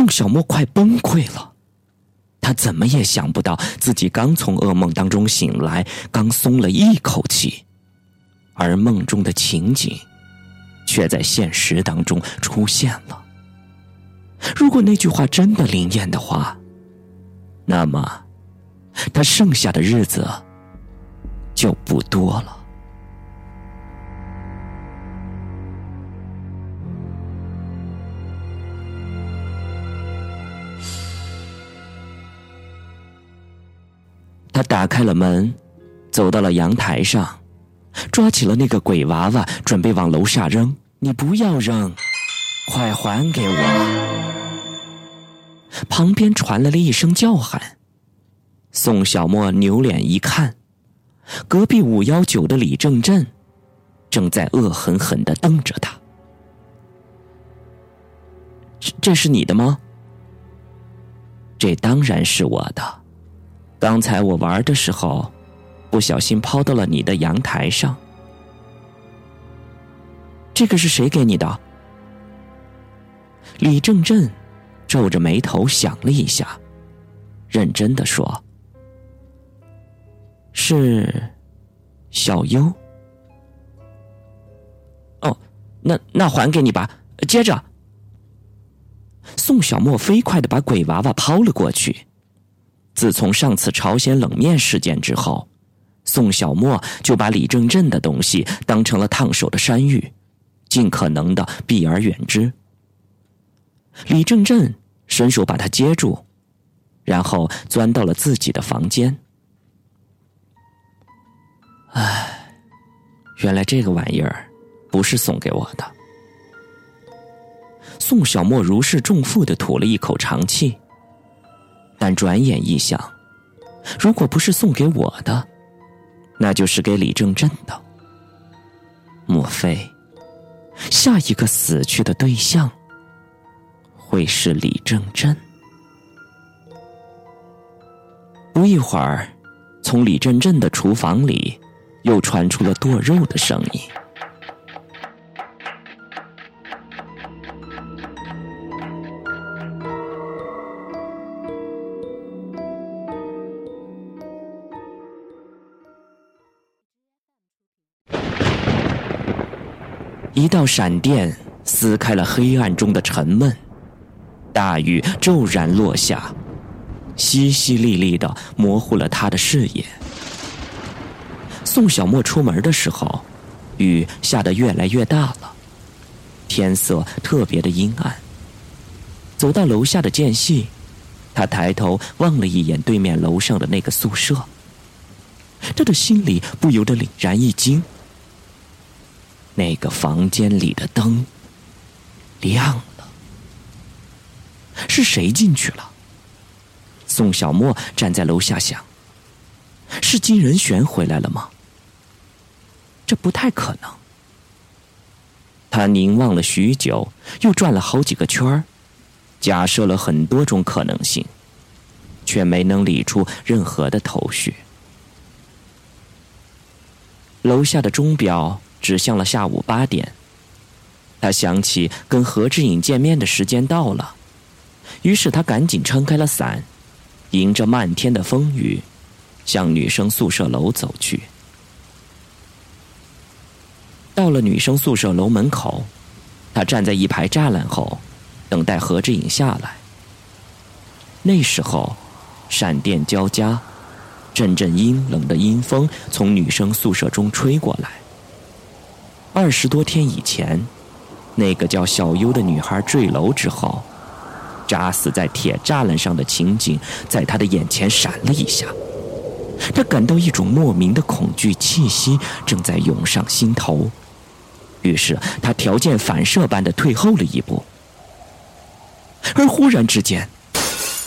宋小沫快崩溃了。他怎么也想不到，自己刚从噩梦当中醒来，刚松了一口气，而梦中的情景，却在现实当中出现了。如果那句话真的灵验的话，那么，他剩下的日子就不多了。他打开了门，走到了阳台上，抓起了那个鬼娃娃，准备往楼下扔。你不要扔，快还给我！旁边传来了一声叫喊。宋小沫扭脸一看，隔壁五幺九的李正振正在恶狠狠的瞪着他。这这是你的吗？这当然是我的。刚才我玩的时候，不小心抛到了你的阳台上。这个是谁给你的？李正振皱着眉头想了一下，认真的说：“是小优。”哦，那那还给你吧。接着，宋小沫飞快的把鬼娃娃抛了过去。自从上次朝鲜冷面事件之后，宋小沫就把李正振的东西当成了烫手的山芋，尽可能的避而远之。李正振伸手把他接住，然后钻到了自己的房间。唉，原来这个玩意儿不是送给我的。宋小沫如释重负的吐了一口长气。但转眼一想，如果不是送给我的，那就是给李正振的。莫非下一个死去的对象会是李正振？不一会儿，从李正振的厨房里又传出了剁肉的声音。一道闪电撕开了黑暗中的沉闷，大雨骤然落下，淅淅沥沥的模糊了他的视野。宋小沫出门的时候，雨下得越来越大了，天色特别的阴暗。走到楼下的间隙，他抬头望了一眼对面楼上的那个宿舍，他的心里不由得凛然一惊。那个房间里的灯亮了，是谁进去了？宋小沫站在楼下想：是金仁玄回来了吗？这不太可能。他凝望了许久，又转了好几个圈儿，假设了很多种可能性，却没能理出任何的头绪。楼下的钟表。指向了下午八点，他想起跟何志颖见面的时间到了，于是他赶紧撑开了伞，迎着漫天的风雨，向女生宿舍楼走去。到了女生宿舍楼门口，他站在一排栅栏后，等待何志颖下来。那时候，闪电交加，阵阵阴冷的阴风从女生宿舍中吹过来。二十多天以前，那个叫小优的女孩坠楼之后，扎死在铁栅栏上的情景在他的眼前闪了一下，他感到一种莫名的恐惧气息正在涌上心头，于是他条件反射般的退后了一步，而忽然之间，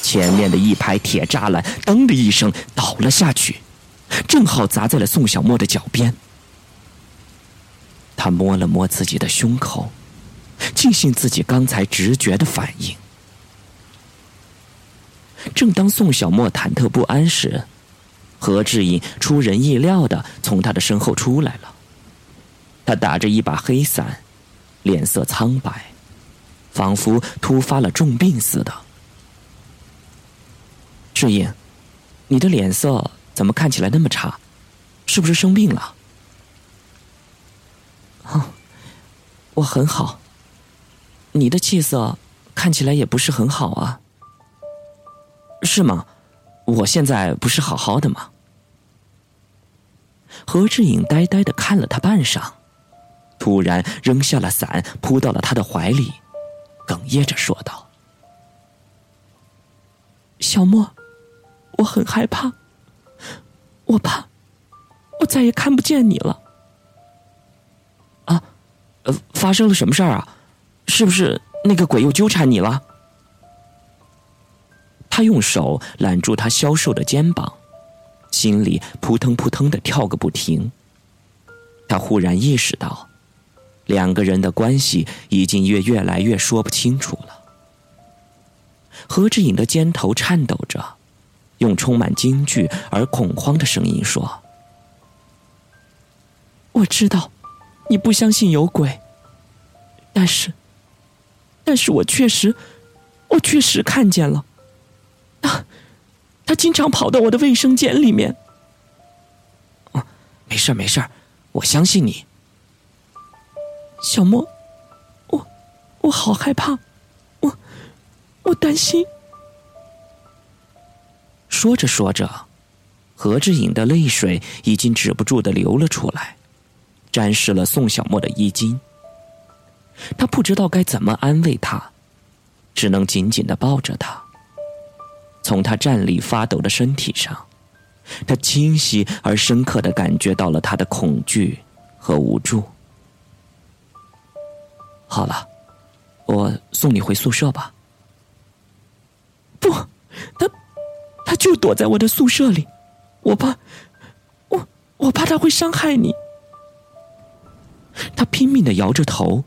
前面的一排铁栅栏“噔”的一声倒了下去，正好砸在了宋小沫的脚边。他摸了摸自己的胸口，庆幸自己刚才直觉的反应。正当宋小沫忐忑不安时，何志颖出人意料的从他的身后出来了。他打着一把黑伞，脸色苍白，仿佛突发了重病似的。志颖，你的脸色怎么看起来那么差？是不是生病了？啊，我很好。你的气色看起来也不是很好啊。是吗？我现在不是好好的吗？何志颖呆呆的看了他半晌，突然扔下了伞，扑到了他的怀里，哽咽着说道：“小莫，我很害怕，我怕我再也看不见你了。”发生了什么事儿啊？是不是那个鬼又纠缠你了？他用手揽住他消瘦的肩膀，心里扑腾扑腾的跳个不停。他忽然意识到，两个人的关系已经越越来越说不清楚了。何志颖的肩头颤抖着，用充满惊惧而恐慌的声音说：“我知道，你不相信有鬼，但是，但是我确实，我确实看见了。”他，他经常跑到我的卫生间里面。啊，没事没事我相信你。小莫，我，我好害怕，我，我担心。说着说着，何志颖的泪水已经止不住的流了出来，沾湿了宋小莫的衣襟。他不知道该怎么安慰他，只能紧紧的抱着他。从他站立发抖的身体上，他清晰而深刻的感觉到了他的恐惧和无助。好了，我送你回宿舍吧。不，他，他就躲在我的宿舍里，我怕，我我怕他会伤害你。他拼命的摇着头。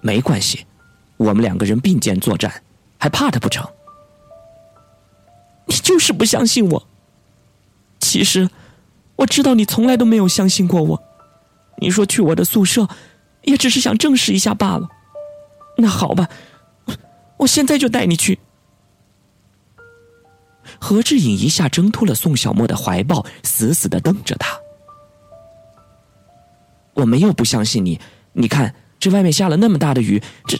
没关系，我们两个人并肩作战，还怕他不成？你就是不相信我。其实，我知道你从来都没有相信过我。你说去我的宿舍，也只是想证实一下罢了。那好吧，我现在就带你去。何志颖一下挣脱了宋小沫的怀抱，死死的瞪着他。我没有不相信你。你看，这外面下了那么大的雨，这……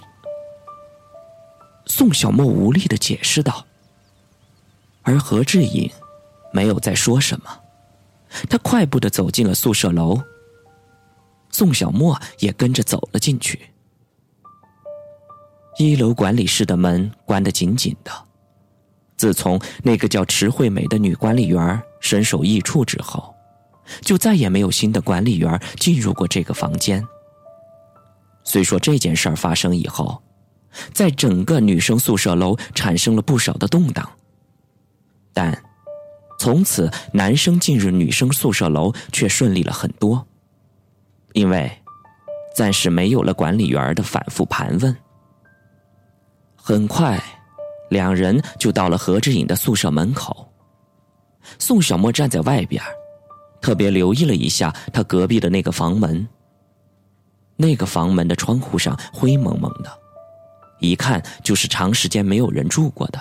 宋小沫无力的解释道。而何志颖没有再说什么，他快步的走进了宿舍楼。宋小沫也跟着走了进去。一楼管理室的门关得紧紧的。自从那个叫池惠美的女管理员身首异处之后，就再也没有新的管理员进入过这个房间。虽说这件事儿发生以后，在整个女生宿舍楼产生了不少的动荡。但，从此男生进入女生宿舍楼却顺利了很多，因为暂时没有了管理员的反复盘问。很快，两人就到了何志颖的宿舍门口。宋小沫站在外边，特别留意了一下他隔壁的那个房门。那个房门的窗户上灰蒙蒙的，一看就是长时间没有人住过的。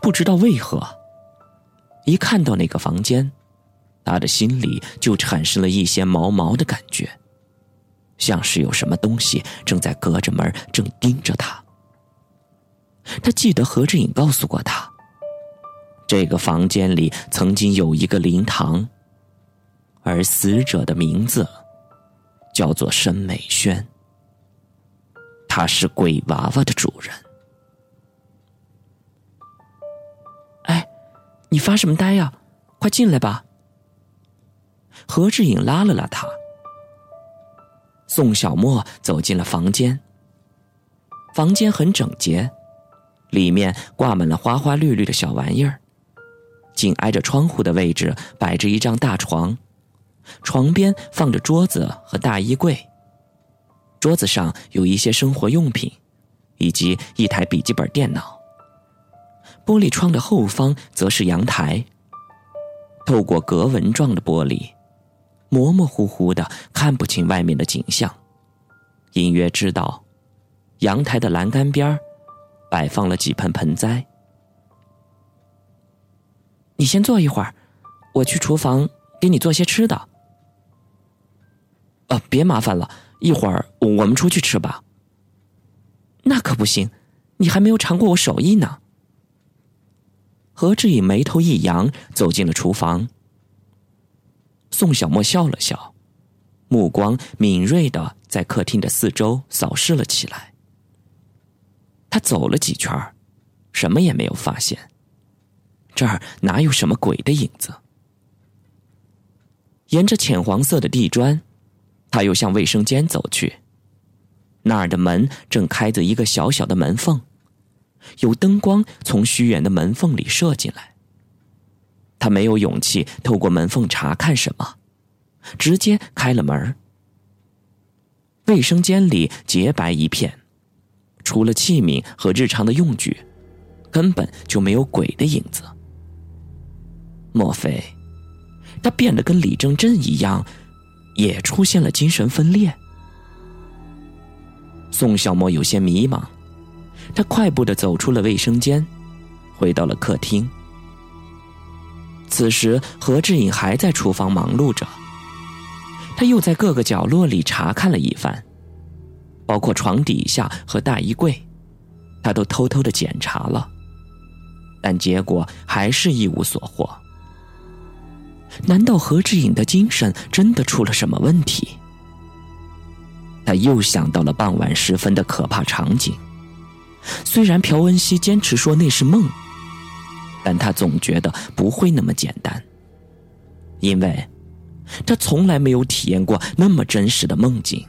不知道为何，一看到那个房间，他的心里就产生了一些毛毛的感觉，像是有什么东西正在隔着门正盯着他。他记得何志颖告诉过他，这个房间里曾经有一个灵堂，而死者的名字叫做申美轩，他是鬼娃娃的主人。哎你发什么呆呀？快进来吧。何志颖拉了拉他。宋小沫走进了房间。房间很整洁，里面挂满了花花绿绿的小玩意儿。紧挨着窗户的位置摆着一张大床，床边放着桌子和大衣柜。桌子上有一些生活用品，以及一台笔记本电脑。玻璃窗的后方则是阳台。透过格纹状的玻璃，模模糊糊的看不清外面的景象，隐约知道阳台的栏杆边摆放了几盆盆栽。你先坐一会儿，我去厨房给你做些吃的。别麻烦了，一会儿我们出去吃吧。那可不行，你还没有尝过我手艺呢。何志颖眉头一扬，走进了厨房。宋小沫笑了笑，目光敏锐的在客厅的四周扫视了起来。他走了几圈什么也没有发现。这儿哪有什么鬼的影子？沿着浅黄色的地砖，他又向卫生间走去。那儿的门正开着一个小小的门缝，有灯光从虚掩的门缝里射进来。他没有勇气透过门缝查看什么，直接开了门。卫生间里洁白一片，除了器皿和日常的用具，根本就没有鬼的影子。莫非，他变得跟李正镇一样，也出现了精神分裂？宋小沫有些迷茫，他快步的走出了卫生间，回到了客厅。此时，何志颖还在厨房忙碌着，他又在各个角落里查看了一番，包括床底下和大衣柜，他都偷偷的检查了，但结果还是一无所获。难道何志颖的精神真的出了什么问题？他又想到了傍晚时分的可怕场景。虽然朴恩熙坚持说那是梦，但他总觉得不会那么简单，因为，他从来没有体验过那么真实的梦境。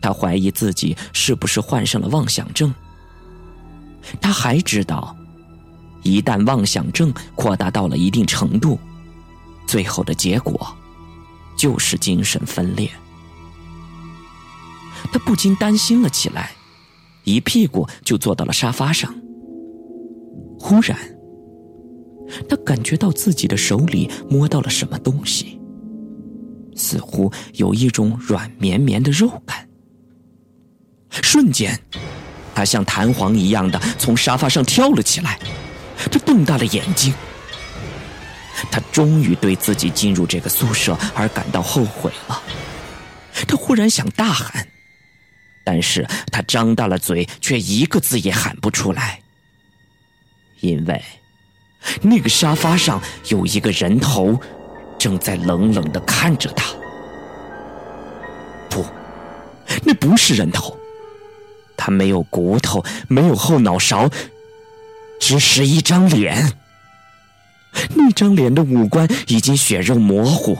他怀疑自己是不是患上了妄想症。他还知道，一旦妄想症扩大到了一定程度，最后的结果，就是精神分裂。他不禁担心了起来，一屁股就坐到了沙发上。忽然，他感觉到自己的手里摸到了什么东西，似乎有一种软绵绵的肉感。瞬间，他像弹簧一样的从沙发上跳了起来，他瞪大了眼睛。他终于对自己进入这个宿舍而感到后悔了。他忽然想大喊，但是他张大了嘴，却一个字也喊不出来。因为那个沙发上有一个人头，正在冷冷的看着他。不，那不是人头，他没有骨头，没有后脑勺，只是一张脸。那张脸的五官已经血肉模糊，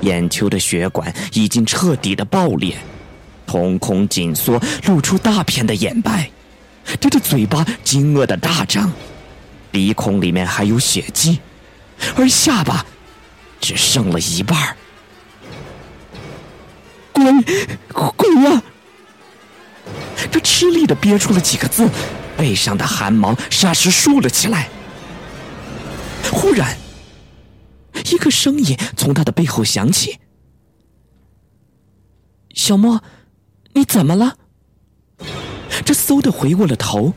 眼球的血管已经彻底的爆裂，瞳孔紧缩，露出大片的眼白。他的嘴巴惊愕的大张，鼻孔里面还有血迹，而下巴只剩了一半。鬼，鬼呀！他吃力的憋出了几个字，背上的汗毛霎时竖了起来。忽然，一个声音从他的背后响起：“小莫，你怎么了？”这嗖的回过了头，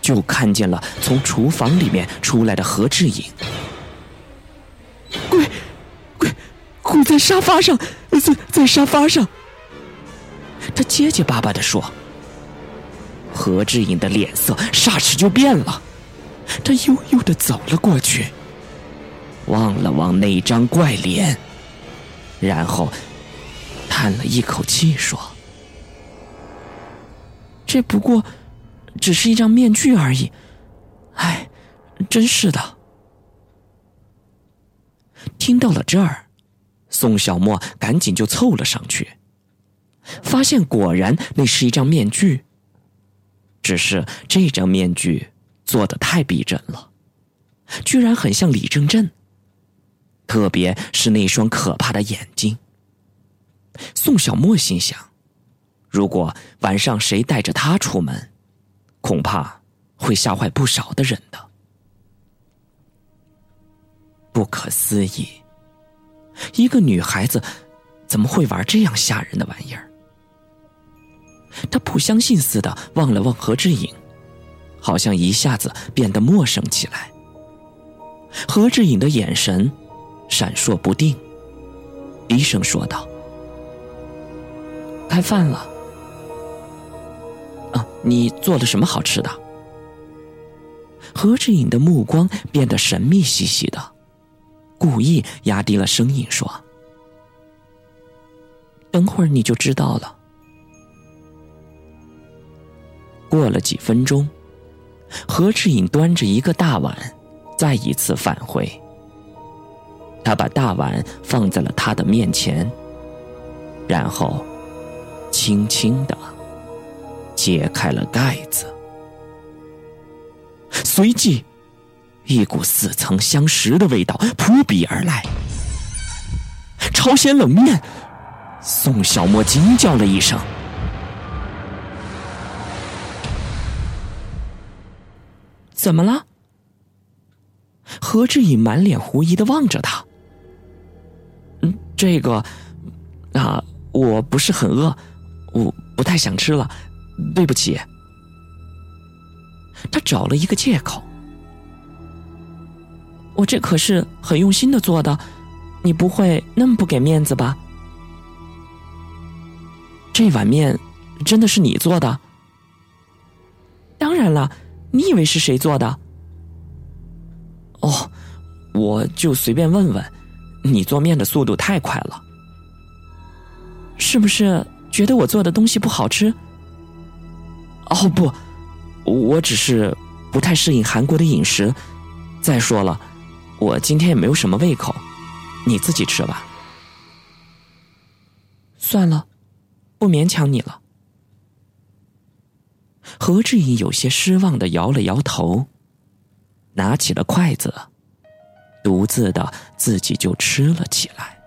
就看见了从厨房里面出来的何志颖。跪，跪，跪在沙发上，在在沙发上。他结结巴巴的说：“何志颖的脸色霎时就变了。”他悠悠的走了过去，望了望那张怪脸，然后叹了一口气说：“这不过只是一张面具而已。”哎，真是的。听到了这儿，宋小沫赶紧就凑了上去，发现果然那是一张面具，只是这张面具。做的太逼真了，居然很像李正镇。特别是那双可怕的眼睛。宋小沫心想，如果晚上谁带着他出门，恐怕会吓坏不少的人的。不可思议，一个女孩子怎么会玩这样吓人的玩意儿？他不相信似的望了望何志颖，好像一下子变得陌生起来。何志颖的眼神闪烁不定，低声说道：“开饭了。啊，你做了什么好吃的？”何志颖的目光变得神秘兮兮的，故意压低了声音说：“等会儿你就知道了。”过了几分钟，何志颖端着一个大碗，再一次返回。他把大碗放在了他的面前，然后轻轻的揭开了盖子。随即，一股似曾相识的味道扑鼻而来。朝鲜冷面，宋小沫惊叫了一声。怎么了？何志颖满脸狐疑的望着他。嗯，这个啊，我不是很饿，我不太想吃了，对不起。他找了一个借口。我这可是很用心的做的，你不会那么不给面子吧？这碗面真的是你做的？当然了。你以为是谁做的？哦，我就随便问问。你做面的速度太快了，是不是觉得我做的东西不好吃？哦不，我只是不太适应韩国的饮食。再说了，我今天也没有什么胃口，你自己吃吧。算了，不勉强你了。何志毅有些失望的摇了摇头，拿起了筷子，独自的自己就吃了起来。